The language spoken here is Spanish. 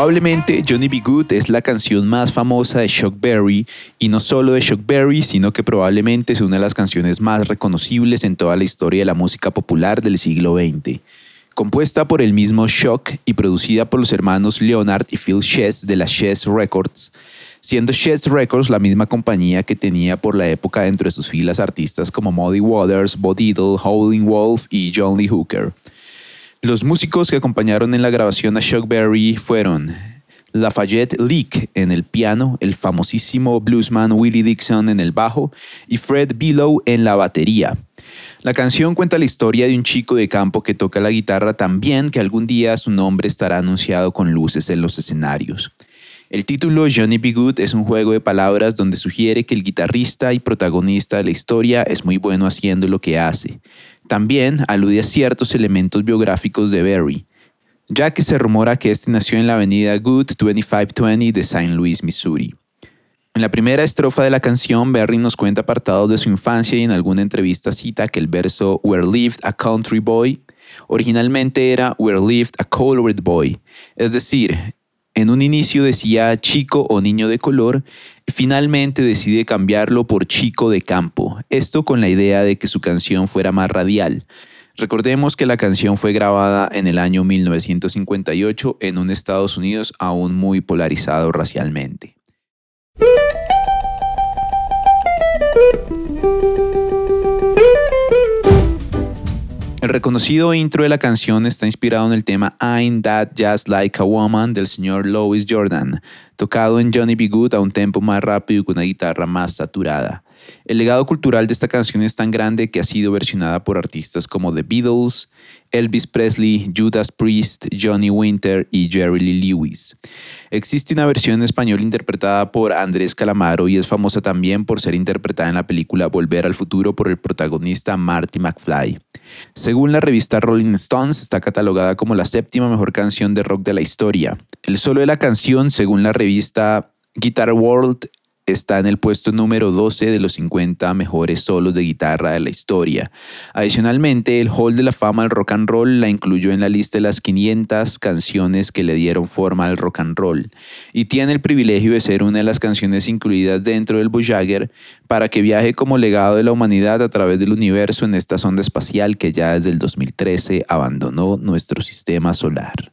Probablemente Johnny B. Good es la canción más famosa de Chuck Berry y no solo de Chuck Berry, sino que probablemente es una de las canciones más reconocibles en toda la historia de la música popular del siglo XX. Compuesta por el mismo Shock y producida por los hermanos Leonard y Phil Chess de la Chess Records, siendo Chess Records la misma compañía que tenía por la época dentro de sus filas artistas como Muddy Waters, Bo Diddle, Howling Wolf y John Lee Hooker. Los músicos que acompañaron en la grabación a Chuck Berry fueron Lafayette Leak en el piano, el famosísimo bluesman Willie Dixon en el bajo y Fred Below en la batería. La canción cuenta la historia de un chico de campo que toca la guitarra tan bien que algún día su nombre estará anunciado con luces en los escenarios. El título Johnny B. Good es un juego de palabras donde sugiere que el guitarrista y protagonista de la historia es muy bueno haciendo lo que hace. También alude a ciertos elementos biográficos de Berry, ya que se rumora que este nació en la avenida Good 2520 de St. Louis, Missouri. En la primera estrofa de la canción, Berry nos cuenta apartados de su infancia y en alguna entrevista cita que el verso Where lived a country boy originalmente era Where lived a colored boy, es decir, en un inicio decía chico o niño de color, finalmente decide cambiarlo por chico de campo, esto con la idea de que su canción fuera más radial. Recordemos que la canción fue grabada en el año 1958 en un Estados Unidos aún muy polarizado racialmente. Reconocido intro de la canción está inspirado en el tema I'm That Just Like a Woman del señor Louis Jordan, tocado en Johnny B. Good a un tempo más rápido y con una guitarra más saturada. El legado cultural de esta canción es tan grande que ha sido versionada por artistas como The Beatles, Elvis Presley, Judas Priest, Johnny Winter y Jerry Lee Lewis. Existe una versión en español interpretada por Andrés Calamaro y es famosa también por ser interpretada en la película Volver al Futuro por el protagonista Marty McFly. Según la revista Rolling Stones, está catalogada como la séptima mejor canción de rock de la historia. El solo de la canción, según la revista Guitar World, está en el puesto número 12 de los 50 mejores solos de guitarra de la historia. Adicionalmente, el Hall de la Fama del Rock and Roll la incluyó en la lista de las 500 canciones que le dieron forma al rock and roll y tiene el privilegio de ser una de las canciones incluidas dentro del Voyager para que viaje como legado de la humanidad a través del universo en esta sonda espacial que ya desde el 2013 abandonó nuestro sistema solar.